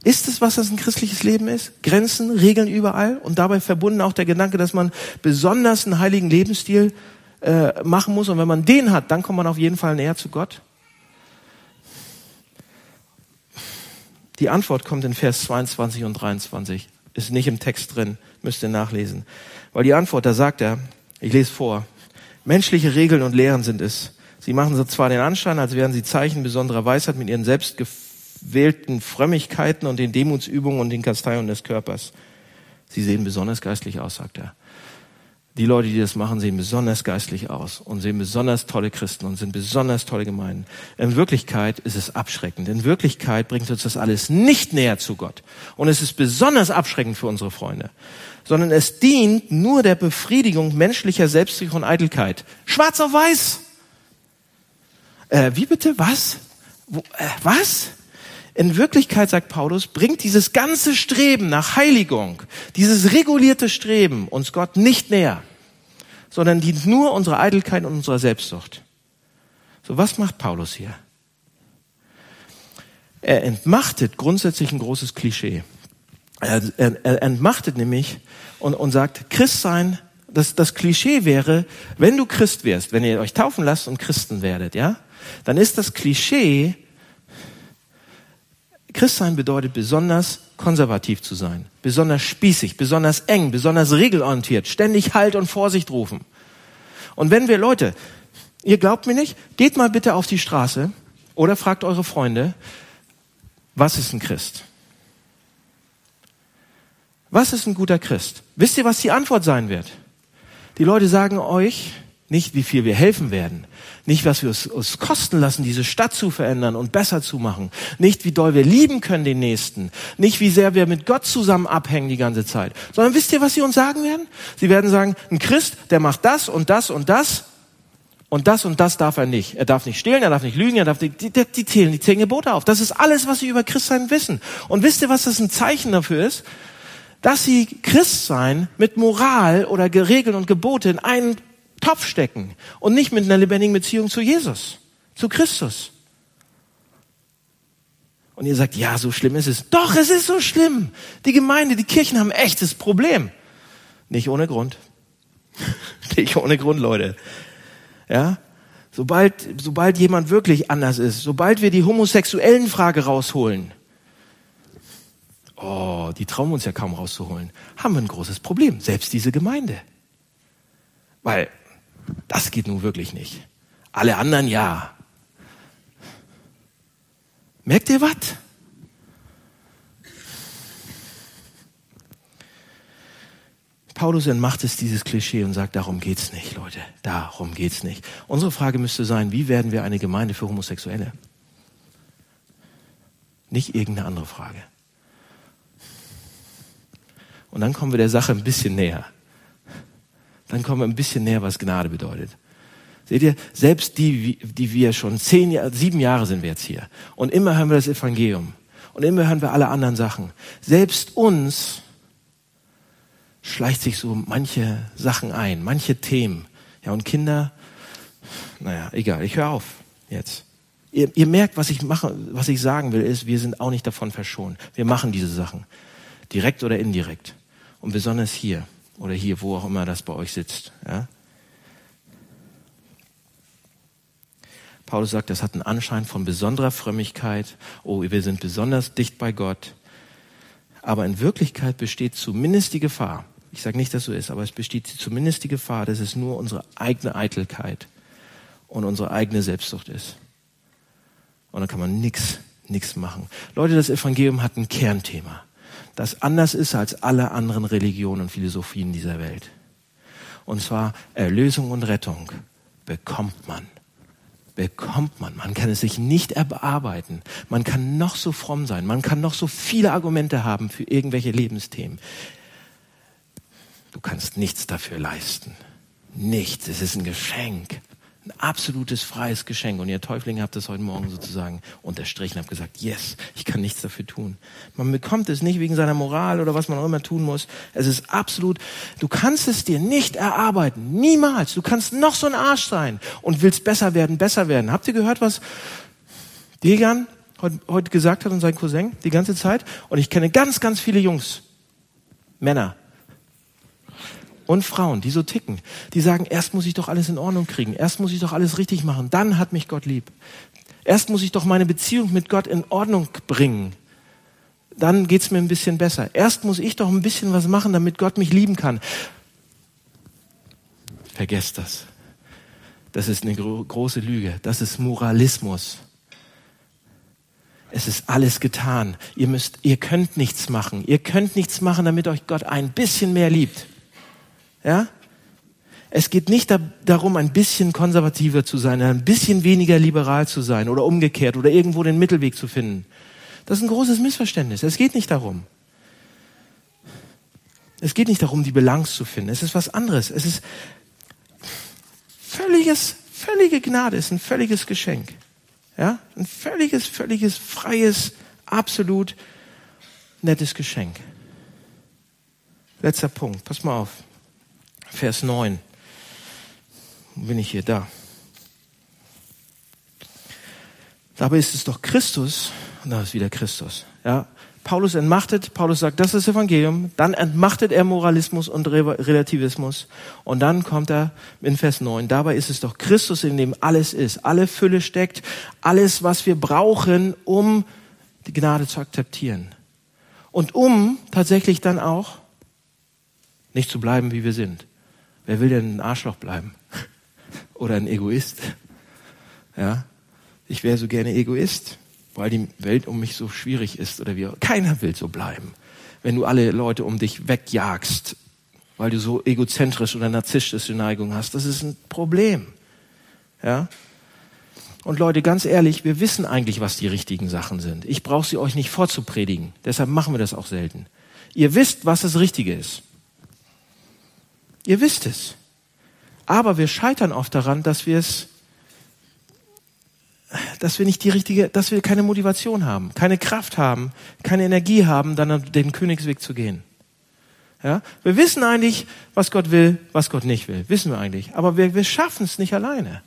Ist es, was das ein christliches Leben ist? Grenzen, Regeln überall und dabei verbunden auch der Gedanke, dass man besonders einen heiligen Lebensstil äh, machen muss und wenn man den hat, dann kommt man auf jeden Fall näher zu Gott. Die Antwort kommt in Vers 22 und 23. Ist nicht im Text drin, müsst ihr nachlesen. Weil die Antwort, da sagt er, ich lese vor, menschliche Regeln und Lehren sind es. Sie machen so zwar den Anschein, als wären sie Zeichen besonderer Weisheit mit ihren selbstgewählten Frömmigkeiten und den Demutsübungen und den Kasteiungen des Körpers. Sie sehen besonders geistlich aus, sagt er. Die Leute, die das machen, sehen besonders geistlich aus und sehen besonders tolle Christen und sind besonders tolle Gemeinden. In Wirklichkeit ist es abschreckend. In Wirklichkeit bringt uns das alles nicht näher zu Gott. Und es ist besonders abschreckend für unsere Freunde. Sondern es dient nur der Befriedigung menschlicher Selbstsicherung und Eitelkeit. Schwarz auf weiß. Äh, wie bitte? Was? Wo, äh, was? In Wirklichkeit, sagt Paulus, bringt dieses ganze Streben nach Heiligung, dieses regulierte Streben uns Gott nicht näher, sondern dient nur unserer Eitelkeit und unserer Selbstsucht. So, was macht Paulus hier? Er entmachtet grundsätzlich ein großes Klischee. Er, er, er entmachtet nämlich und, und sagt, Christ sein, das, das Klischee wäre, wenn du Christ wärst, wenn ihr euch taufen lasst und Christen werdet, ja, dann ist das Klischee, Christsein bedeutet besonders konservativ zu sein, besonders spießig, besonders eng, besonders regelorientiert, ständig Halt und Vorsicht rufen. Und wenn wir Leute, ihr glaubt mir nicht, geht mal bitte auf die Straße oder fragt eure Freunde, was ist ein Christ? Was ist ein guter Christ? Wisst ihr, was die Antwort sein wird? Die Leute sagen euch nicht, wie viel wir helfen werden, nicht, was wir uns, uns kosten lassen, diese Stadt zu verändern und besser zu machen, nicht, wie doll wir lieben können den Nächsten, nicht, wie sehr wir mit Gott zusammen abhängen die ganze Zeit, sondern wisst ihr, was sie uns sagen werden? Sie werden sagen, ein Christ, der macht das und das und das und das und das darf er nicht. Er darf nicht stehlen, er darf nicht lügen, er darf nicht, die, die, die zählen die zehn Gebote auf. Das ist alles, was sie über Christsein wissen. Und wisst ihr, was das ein Zeichen dafür ist? Dass sie Christsein mit Moral oder Regeln und Gebote in einen Topf stecken und nicht mit einer lebendigen Beziehung zu Jesus, zu Christus. Und ihr sagt, ja, so schlimm ist es. Doch, es ist so schlimm. Die Gemeinde, die Kirchen haben ein echtes Problem. Nicht ohne Grund. *laughs* nicht ohne Grund, Leute. Ja? Sobald, sobald jemand wirklich anders ist, sobald wir die homosexuellen Frage rausholen, oh, die trauen uns ja kaum rauszuholen, haben wir ein großes Problem. Selbst diese Gemeinde. Weil das geht nun wirklich nicht. Alle anderen ja. Merkt ihr was? Paulus entmacht es dieses Klischee und sagt, darum geht's nicht, Leute. Darum geht's nicht. Unsere Frage müsste sein, wie werden wir eine Gemeinde für Homosexuelle? Nicht irgendeine andere Frage. Und dann kommen wir der Sache ein bisschen näher. Dann kommen wir ein bisschen näher, was Gnade bedeutet. Seht ihr, selbst die, die wir schon zehn Jahre, sieben Jahre sind wir jetzt hier. Und immer hören wir das Evangelium. Und immer hören wir alle anderen Sachen. Selbst uns schleicht sich so manche Sachen ein, manche Themen. Ja, und Kinder, naja, egal, ich höre auf jetzt. Ihr, ihr merkt, was ich mache, was ich sagen will, ist, wir sind auch nicht davon verschont. Wir machen diese Sachen. Direkt oder indirekt. Und besonders hier oder hier, wo auch immer das bei euch sitzt. Ja? Paulus sagt, das hat einen Anschein von besonderer Frömmigkeit. Oh, wir sind besonders dicht bei Gott. Aber in Wirklichkeit besteht zumindest die Gefahr, ich sage nicht, dass so ist, aber es besteht zumindest die Gefahr, dass es nur unsere eigene Eitelkeit und unsere eigene Selbstsucht ist. Und dann kann man nichts, nichts machen. Leute, das Evangelium hat ein Kernthema, das anders ist als alle anderen Religionen und Philosophien dieser Welt. Und zwar Erlösung und Rettung bekommt man. Bekommt man. Man kann es sich nicht erarbeiten. Man kann noch so fromm sein. Man kann noch so viele Argumente haben für irgendwelche Lebensthemen. Du kannst nichts dafür leisten. Nichts. Es ist ein Geschenk. Ein absolutes freies Geschenk. Und ihr Täuflinge habt das heute Morgen sozusagen unterstrichen, habt gesagt, yes, ich kann nichts dafür tun. Man bekommt es nicht wegen seiner Moral oder was man auch immer tun muss. Es ist absolut, du kannst es dir nicht erarbeiten. Niemals. Du kannst noch so ein Arsch sein und willst besser werden, besser werden. Habt ihr gehört, was Dejan heute, heute gesagt hat und sein Cousin die ganze Zeit? Und ich kenne ganz, ganz viele Jungs, Männer, und Frauen, die so ticken, die sagen, erst muss ich doch alles in Ordnung kriegen, erst muss ich doch alles richtig machen, dann hat mich Gott lieb. Erst muss ich doch meine Beziehung mit Gott in Ordnung bringen. Dann geht's mir ein bisschen besser. Erst muss ich doch ein bisschen was machen, damit Gott mich lieben kann. Vergesst das. Das ist eine gro große Lüge. Das ist Moralismus. Es ist alles getan. Ihr müsst, ihr könnt nichts machen. Ihr könnt nichts machen, damit euch Gott ein bisschen mehr liebt. Ja? Es geht nicht da, darum, ein bisschen konservativer zu sein, ein bisschen weniger liberal zu sein oder umgekehrt oder irgendwo den Mittelweg zu finden. Das ist ein großes Missverständnis. Es geht nicht darum. Es geht nicht darum, die Balance zu finden. Es ist was anderes. Es ist völliges, völlige Gnade, es ist ein völliges Geschenk. Ja, ein völliges, völliges, freies, absolut nettes Geschenk. Letzter Punkt, pass mal auf. Vers 9. Wo bin ich hier? Da. Dabei ist es doch Christus, und da ist wieder Christus. Ja, Paulus entmachtet, Paulus sagt, das ist das Evangelium, dann entmachtet er Moralismus und Relativismus und dann kommt er in Vers 9, dabei ist es doch Christus, in dem alles ist, alle Fülle steckt, alles, was wir brauchen, um die Gnade zu akzeptieren und um tatsächlich dann auch nicht zu bleiben, wie wir sind. Wer will denn ein Arschloch bleiben? *laughs* Oder ein Egoist? Ja, ich wäre so gerne Egoist weil die Welt um mich so schwierig ist oder wie. Keiner will so bleiben. Wenn du alle Leute um dich wegjagst, weil du so egozentrisch oder narzisstische Neigung hast, das ist ein Problem. Ja? Und Leute, ganz ehrlich, wir wissen eigentlich, was die richtigen Sachen sind. Ich brauche sie euch nicht vorzupredigen. Deshalb machen wir das auch selten. Ihr wisst, was das Richtige ist. Ihr wisst es. Aber wir scheitern oft daran, dass wir es dass wir nicht die richtige, dass wir keine Motivation haben, keine Kraft haben, keine Energie haben, dann den Königsweg zu gehen. Ja, wir wissen eigentlich, was Gott will, was Gott nicht will, wissen wir eigentlich, aber wir, wir schaffen es nicht alleine.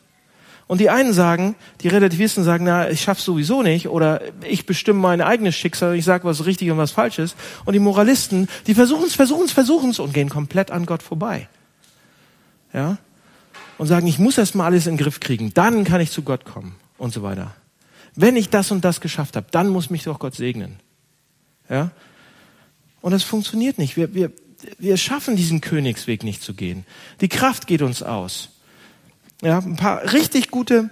Und die einen sagen, die Relativisten sagen, na, ich schaff's sowieso nicht oder ich bestimme mein eigenes Schicksal, ich sage, was richtig und was falsch ist. Und die Moralisten, die versuchen es, versuchen es, versuchen es und gehen komplett an Gott vorbei. Ja? Und sagen, ich muss erst mal alles in den Griff kriegen, dann kann ich zu Gott kommen und so weiter. Wenn ich das und das geschafft habe, dann muss mich doch Gott segnen. Ja? Und das funktioniert nicht. Wir, wir, wir schaffen diesen Königsweg nicht zu gehen. Die Kraft geht uns aus. Ja, ein paar richtig gute,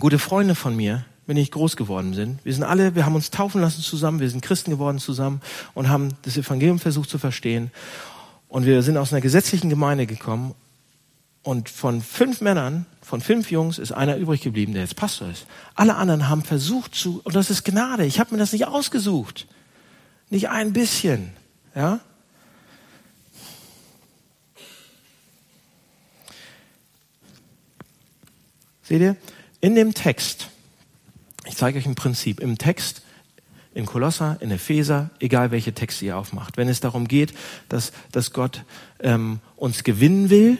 gute Freunde von mir, wenn ich groß geworden sind. Wir sind alle, wir haben uns taufen lassen zusammen, wir sind Christen geworden zusammen und haben das Evangelium versucht zu verstehen. Und wir sind aus einer gesetzlichen Gemeinde gekommen und von fünf Männern, von fünf Jungs ist einer übrig geblieben, der jetzt Pastor ist. Alle anderen haben versucht zu, und das ist Gnade, ich habe mir das nicht ausgesucht. Nicht ein bisschen. Ja? Seht ihr? In dem Text, ich zeige euch ein Prinzip, im Text, in Kolosser, in Epheser, egal welche Texte ihr aufmacht, wenn es darum geht, dass, dass Gott ähm, uns gewinnen will,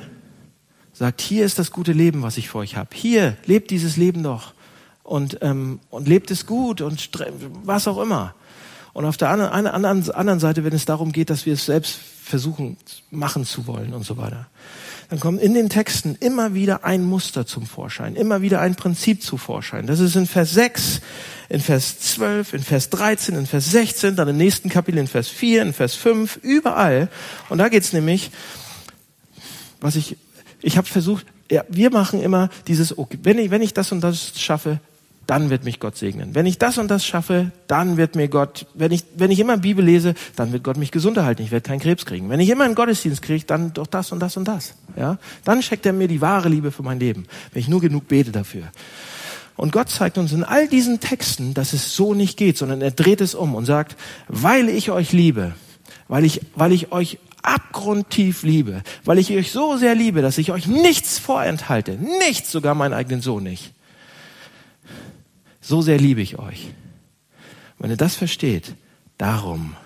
sagt, hier ist das gute Leben, was ich für euch habe. Hier, lebt dieses Leben doch und, ähm, und lebt es gut und was auch immer. Und auf der anderen, anderen, anderen Seite, wenn es darum geht, dass wir es selbst versuchen machen zu wollen und so weiter, dann kommt in den Texten immer wieder ein Muster zum Vorschein, immer wieder ein Prinzip zum Vorschein. Das ist in Vers 6, in Vers 12, in Vers 13, in Vers 16, dann im nächsten Kapitel in Vers 4, in Vers 5, überall. Und da geht's nämlich, was ich ich habe versucht, ja, wir machen immer dieses, okay, wenn ich, wenn ich das und das schaffe, dann wird mich Gott segnen. Wenn ich das und das schaffe, dann wird mir Gott, wenn ich, wenn ich immer Bibel lese, dann wird Gott mich gesund erhalten. Ich werde keinen Krebs kriegen. Wenn ich immer einen Gottesdienst kriege, dann doch das und das und das. Ja? Dann schenkt er mir die wahre Liebe für mein Leben. Wenn ich nur genug bete dafür. Und Gott zeigt uns in all diesen Texten, dass es so nicht geht, sondern er dreht es um und sagt, weil ich euch liebe, weil ich, weil ich euch abgrundtief liebe, weil ich euch so sehr liebe, dass ich euch nichts vorenthalte, nichts, sogar meinen eigenen Sohn nicht. So sehr liebe ich euch. Wenn ihr das versteht, darum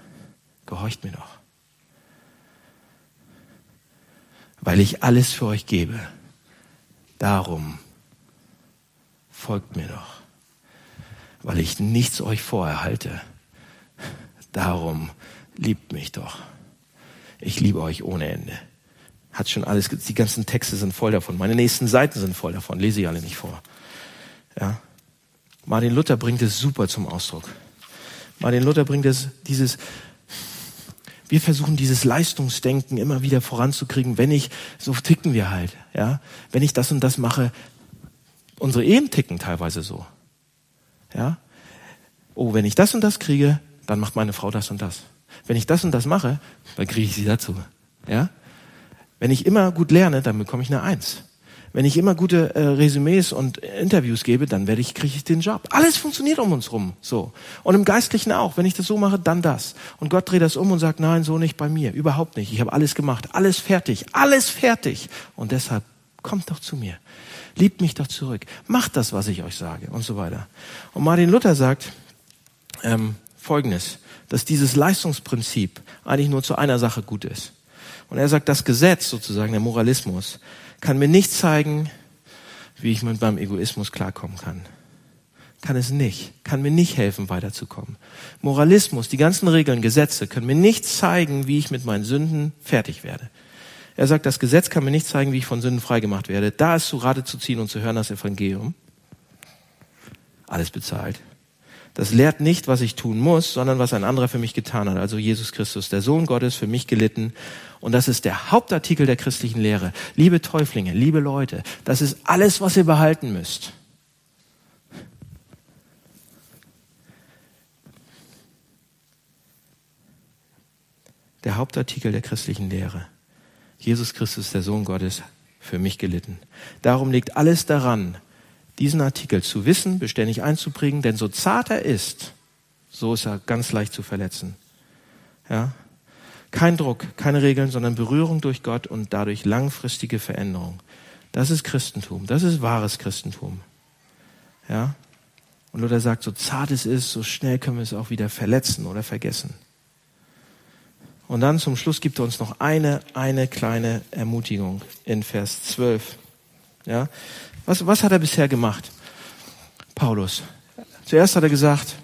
gehorcht mir doch. Weil ich alles für euch gebe. Darum folgt mir doch. Weil ich nichts euch vorerhalte. Darum liebt mich doch. Ich liebe euch ohne Ende. Hat schon alles, die ganzen Texte sind voll davon. Meine nächsten Seiten sind voll davon. Lese ich alle nicht vor. Ja. Martin Luther bringt es super zum Ausdruck. Martin Luther bringt es, dieses, wir versuchen dieses Leistungsdenken immer wieder voranzukriegen, wenn ich, so ticken wir halt, ja. Wenn ich das und das mache, unsere Ehen ticken teilweise so. Ja. Oh, wenn ich das und das kriege, dann macht meine Frau das und das. Wenn ich das und das mache, dann kriege ich sie dazu. Ja? Wenn ich immer gut lerne, dann bekomme ich eine Eins. Wenn ich immer gute äh, Resümees und Interviews gebe, dann werde ich, kriege ich den Job. Alles funktioniert um uns rum. So. Und im Geistlichen auch. Wenn ich das so mache, dann das. Und Gott dreht das um und sagt, nein, so nicht bei mir. Überhaupt nicht. Ich habe alles gemacht. Alles fertig. Alles fertig. Und deshalb Kommt doch zu mir. Liebt mich doch zurück. Macht das, was ich euch sage und so weiter. Und Martin Luther sagt ähm, Folgendes, dass dieses Leistungsprinzip eigentlich nur zu einer Sache gut ist. Und er sagt, das Gesetz sozusagen, der Moralismus, kann mir nicht zeigen, wie ich mit meinem Egoismus klarkommen kann. Kann es nicht, kann mir nicht helfen, weiterzukommen. Moralismus, die ganzen Regeln, Gesetze können mir nicht zeigen, wie ich mit meinen Sünden fertig werde. Er sagt, das Gesetz kann mir nicht zeigen, wie ich von Sünden freigemacht werde. Da ist zu Rate zu ziehen und zu hören das Evangelium. Alles bezahlt. Das lehrt nicht, was ich tun muss, sondern was ein anderer für mich getan hat. Also Jesus Christus, der Sohn Gottes, für mich gelitten. Und das ist der Hauptartikel der christlichen Lehre. Liebe Täuflinge, liebe Leute, das ist alles, was ihr behalten müsst. Der Hauptartikel der christlichen Lehre. Jesus Christus, der Sohn Gottes, für mich gelitten. Darum liegt alles daran, diesen Artikel zu wissen, beständig einzubringen, denn so zart er ist, so ist er ganz leicht zu verletzen. Ja? Kein Druck, keine Regeln, sondern Berührung durch Gott und dadurch langfristige Veränderung. Das ist Christentum. Das ist wahres Christentum. Ja? Und Luther sagt, so zart es ist, so schnell können wir es auch wieder verletzen oder vergessen. Und dann zum Schluss gibt er uns noch eine, eine kleine Ermutigung in Vers 12. Ja? Was, was hat er bisher gemacht? Paulus. Zuerst hat er gesagt,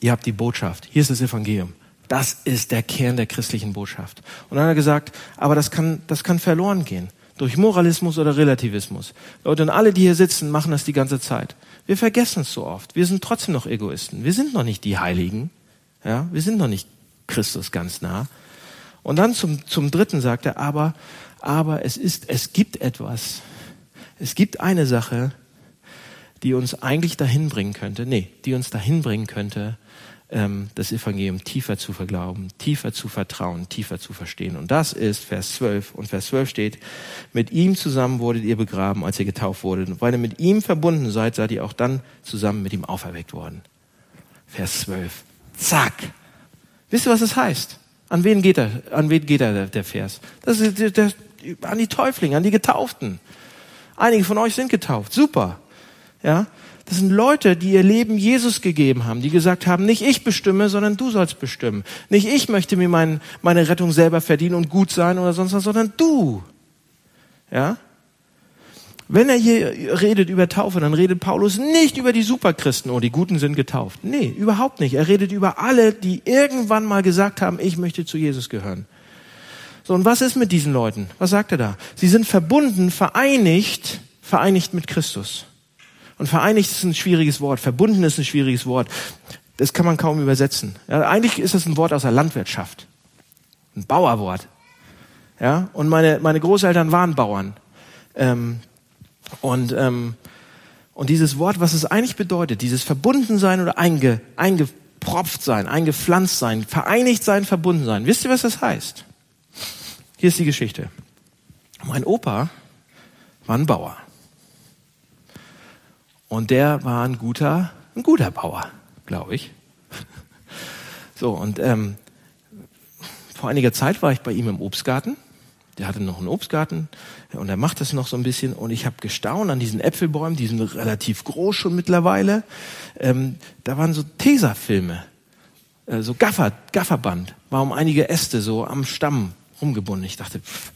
ihr habt die Botschaft. Hier ist das Evangelium. Das ist der Kern der christlichen Botschaft. Und dann hat er gesagt, aber das kann, das kann verloren gehen. Durch Moralismus oder Relativismus. Leute, und alle, die hier sitzen, machen das die ganze Zeit. Wir vergessen es so oft. Wir sind trotzdem noch Egoisten. Wir sind noch nicht die Heiligen. Ja, wir sind noch nicht Christus ganz nah. Und dann zum, zum dritten sagt er, aber, aber es ist, es gibt etwas, es gibt eine Sache, die uns eigentlich dahin bringen könnte, nee, die uns dahin bringen könnte, ähm, das Evangelium tiefer zu verglauben, tiefer zu vertrauen, tiefer zu verstehen. Und das ist Vers 12. Und Vers 12 steht, mit ihm zusammen wurdet ihr begraben, als ihr getauft wurdet. Und weil ihr mit ihm verbunden seid, seid ihr auch dann zusammen mit ihm auferweckt worden. Vers 12. Zack. Wisst ihr, was das heißt? An wen geht er, an wen geht er, der Vers? Das ist der, der, an die Täuflinge, an die Getauften. Einige von euch sind getauft. Super. Ja. Das sind Leute, die ihr Leben Jesus gegeben haben, die gesagt haben, nicht ich bestimme, sondern du sollst bestimmen. Nicht ich möchte mir mein, meine Rettung selber verdienen und gut sein oder sonst was, sondern du. Ja. Wenn er hier redet über Taufe, dann redet Paulus nicht über die Superchristen, oh, die Guten sind getauft. Nee, überhaupt nicht. Er redet über alle, die irgendwann mal gesagt haben, ich möchte zu Jesus gehören. So, und was ist mit diesen Leuten? Was sagt er da? Sie sind verbunden, vereinigt, vereinigt mit Christus. Und vereinigt ist ein schwieriges Wort, verbunden ist ein schwieriges Wort. Das kann man kaum übersetzen. Ja, eigentlich ist es ein Wort aus der Landwirtschaft. Ein Bauerwort. Ja, und meine, meine Großeltern waren Bauern. Ähm, und, ähm, und dieses Wort, was es eigentlich bedeutet, dieses Verbundensein oder einge, eingepropft sein, eingepflanzt sein, vereinigt sein, verbunden sein. Wisst ihr, was das heißt? Hier ist die Geschichte. Mein Opa war ein Bauer. Und der war ein guter, ein guter Bauer, glaube ich. *laughs* So, und ähm, vor einiger Zeit war ich bei ihm im Obstgarten. Der hatte noch einen Obstgarten und er macht das noch so ein bisschen. Und ich habe gestaunt an diesen Äpfelbäumen, die sind relativ groß schon mittlerweile. Ähm, da waren so Tesafilme, äh, so Gaffer, Gafferband, war um einige Äste so am Stamm rumgebunden. Ich dachte, pff,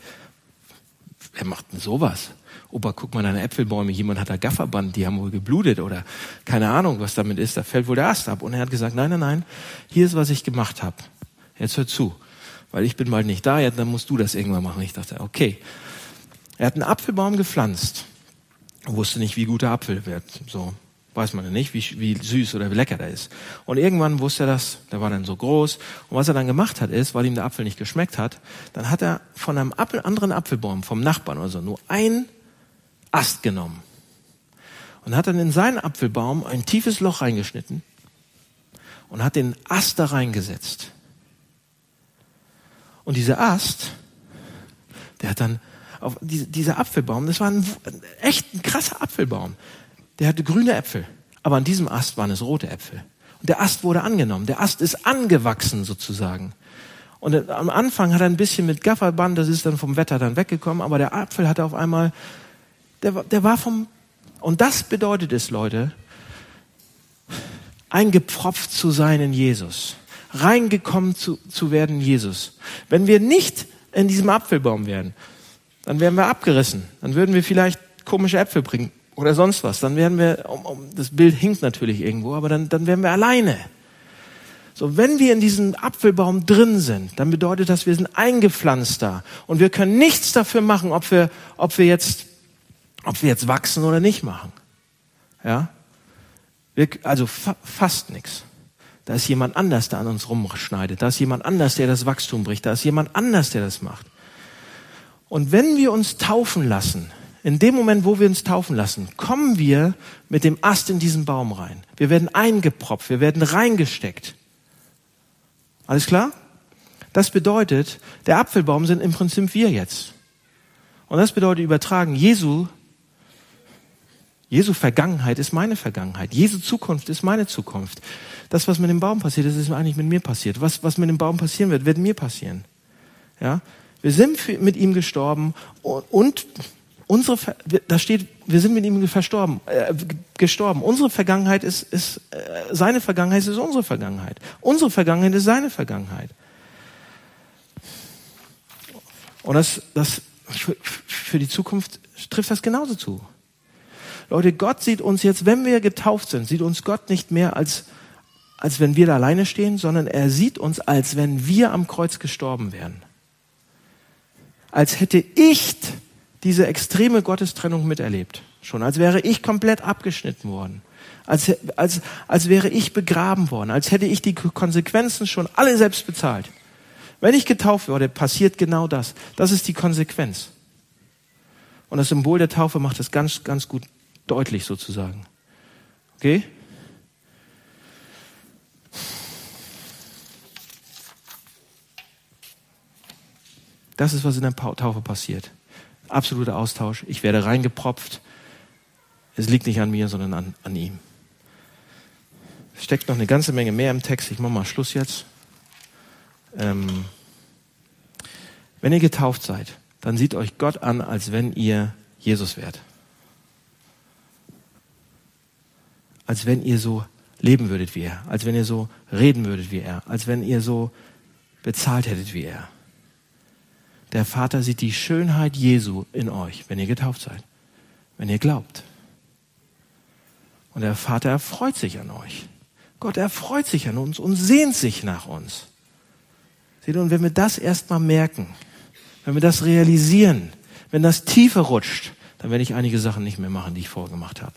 wer macht denn sowas? Opa, guck mal deine Äpfelbäume, jemand hat da Gafferband, die haben wohl geblutet oder keine Ahnung, was damit ist, da fällt wohl der Ast ab. Und er hat gesagt, nein, nein, nein, hier ist, was ich gemacht habe. Jetzt hör zu, weil ich bin bald nicht da, dann musst du das irgendwann machen. Ich dachte, okay. Er hat einen Apfelbaum gepflanzt, wusste nicht, wie guter Apfel wird. So, weiß man ja nicht, wie, wie süß oder wie lecker der ist. Und irgendwann wusste er das, der war dann so groß. Und was er dann gemacht hat, ist, weil ihm der Apfel nicht geschmeckt hat, dann hat er von einem Apfel, anderen Apfelbaum, vom Nachbarn oder so, nur ein Ast genommen. Und hat dann in seinen Apfelbaum ein tiefes Loch reingeschnitten und hat den Ast da reingesetzt. Und dieser Ast, der hat dann auf dieser Apfelbaum, das war ein, echt ein krasser Apfelbaum der hatte grüne Äpfel, aber an diesem Ast waren es rote Äpfel. Und der Ast wurde angenommen, der Ast ist angewachsen sozusagen. Und am Anfang hat er ein bisschen mit Gafferband, das ist dann vom Wetter dann weggekommen, aber der Apfel hatte auf einmal, der, der war vom, und das bedeutet es, Leute, eingepfropft zu sein in Jesus, reingekommen zu, zu werden in Jesus. Wenn wir nicht in diesem Apfelbaum wären, dann wären wir abgerissen. Dann würden wir vielleicht komische Äpfel bringen oder sonst was. Dann wären wir, das Bild hinkt natürlich irgendwo, aber dann, dann wären wir alleine. So, wenn wir in diesem Apfelbaum drin sind, dann bedeutet das, wir sind eingepflanzt da und wir können nichts dafür machen, ob wir, ob wir jetzt, ob wir jetzt wachsen oder nicht machen. Ja? Wir, also fa fast nichts. Da ist jemand anders, der an uns rumschneidet. Da ist jemand anders, der das Wachstum bricht. Da ist jemand anders, der das macht. Und wenn wir uns taufen lassen, in dem Moment, wo wir uns taufen lassen, kommen wir mit dem Ast in diesen Baum rein. Wir werden eingepropft, wir werden reingesteckt. Alles klar? Das bedeutet, der Apfelbaum sind im Prinzip wir jetzt. Und das bedeutet übertragen, Jesu, Jesu Vergangenheit ist meine Vergangenheit. Jesu Zukunft ist meine Zukunft. Das, was mit dem Baum passiert ist, ist eigentlich mit mir passiert. Was, was mit dem Baum passieren wird, wird mir passieren. Ja? Wir sind mit ihm gestorben und, und unsere, da steht, wir sind mit ihm verstorben, äh, gestorben. Unsere Vergangenheit ist, ist äh, seine Vergangenheit ist unsere Vergangenheit. Unsere Vergangenheit ist seine Vergangenheit. Und das, das für, die Zukunft trifft das genauso zu. Leute, Gott sieht uns jetzt, wenn wir getauft sind, sieht uns Gott nicht mehr als, als wenn wir da alleine stehen, sondern er sieht uns, als wenn wir am Kreuz gestorben wären. Als hätte ich diese extreme Gottestrennung miterlebt. Schon als wäre ich komplett abgeschnitten worden. Als, als, als wäre ich begraben worden. Als hätte ich die Konsequenzen schon alle selbst bezahlt. Wenn ich getauft werde, passiert genau das. Das ist die Konsequenz. Und das Symbol der Taufe macht das ganz, ganz gut deutlich sozusagen. Okay? Das ist, was in der Taufe passiert absoluter Austausch. Ich werde reingepropft. Es liegt nicht an mir, sondern an, an ihm. Es steckt noch eine ganze Menge mehr im Text. Ich mache mal Schluss jetzt. Ähm, wenn ihr getauft seid, dann sieht euch Gott an, als wenn ihr Jesus wärt. Als wenn ihr so leben würdet wie er, als wenn ihr so reden würdet wie er, als wenn ihr so bezahlt hättet wie er. Der Vater sieht die Schönheit Jesu in euch, wenn ihr getauft seid, wenn ihr glaubt. Und der Vater erfreut sich an euch. Gott erfreut sich an uns und sehnt sich nach uns. Seht und wenn wir das erstmal merken, wenn wir das realisieren, wenn das tiefer rutscht, dann werde ich einige Sachen nicht mehr machen, die ich vorgemacht habe.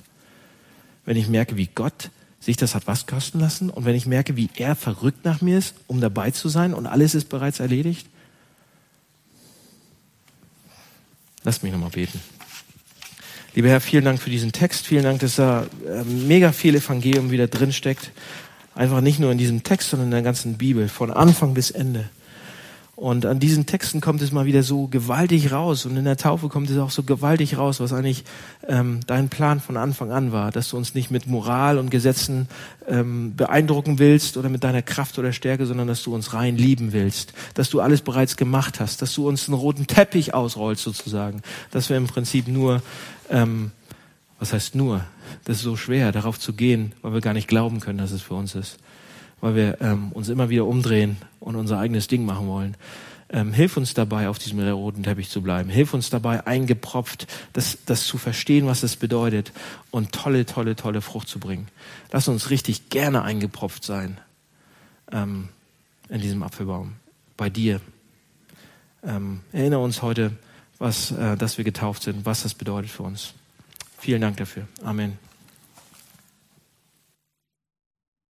Wenn ich merke, wie Gott sich das hat was kosten lassen und wenn ich merke, wie er verrückt nach mir ist, um dabei zu sein und alles ist bereits erledigt, Lasst mich nochmal beten. Lieber Herr, vielen Dank für diesen Text. Vielen Dank, dass da äh, mega viel Evangelium wieder drin steckt. Einfach nicht nur in diesem Text, sondern in der ganzen Bibel, von Anfang bis Ende. Und an diesen Texten kommt es mal wieder so gewaltig raus. Und in der Taufe kommt es auch so gewaltig raus, was eigentlich ähm, dein Plan von Anfang an war, dass du uns nicht mit Moral und Gesetzen ähm, beeindrucken willst oder mit deiner Kraft oder Stärke, sondern dass du uns rein lieben willst, dass du alles bereits gemacht hast, dass du uns einen roten Teppich ausrollst sozusagen, dass wir im Prinzip nur, ähm, was heißt nur, das ist so schwer, darauf zu gehen, weil wir gar nicht glauben können, dass es für uns ist weil wir ähm, uns immer wieder umdrehen und unser eigenes Ding machen wollen. Ähm, hilf uns dabei, auf diesem roten Teppich zu bleiben. Hilf uns dabei, eingepropft, das, das zu verstehen, was es bedeutet und tolle, tolle, tolle Frucht zu bringen. Lass uns richtig gerne eingepropft sein ähm, in diesem Apfelbaum, bei dir. Ähm, erinnere uns heute, was, äh, dass wir getauft sind, was das bedeutet für uns. Vielen Dank dafür. Amen.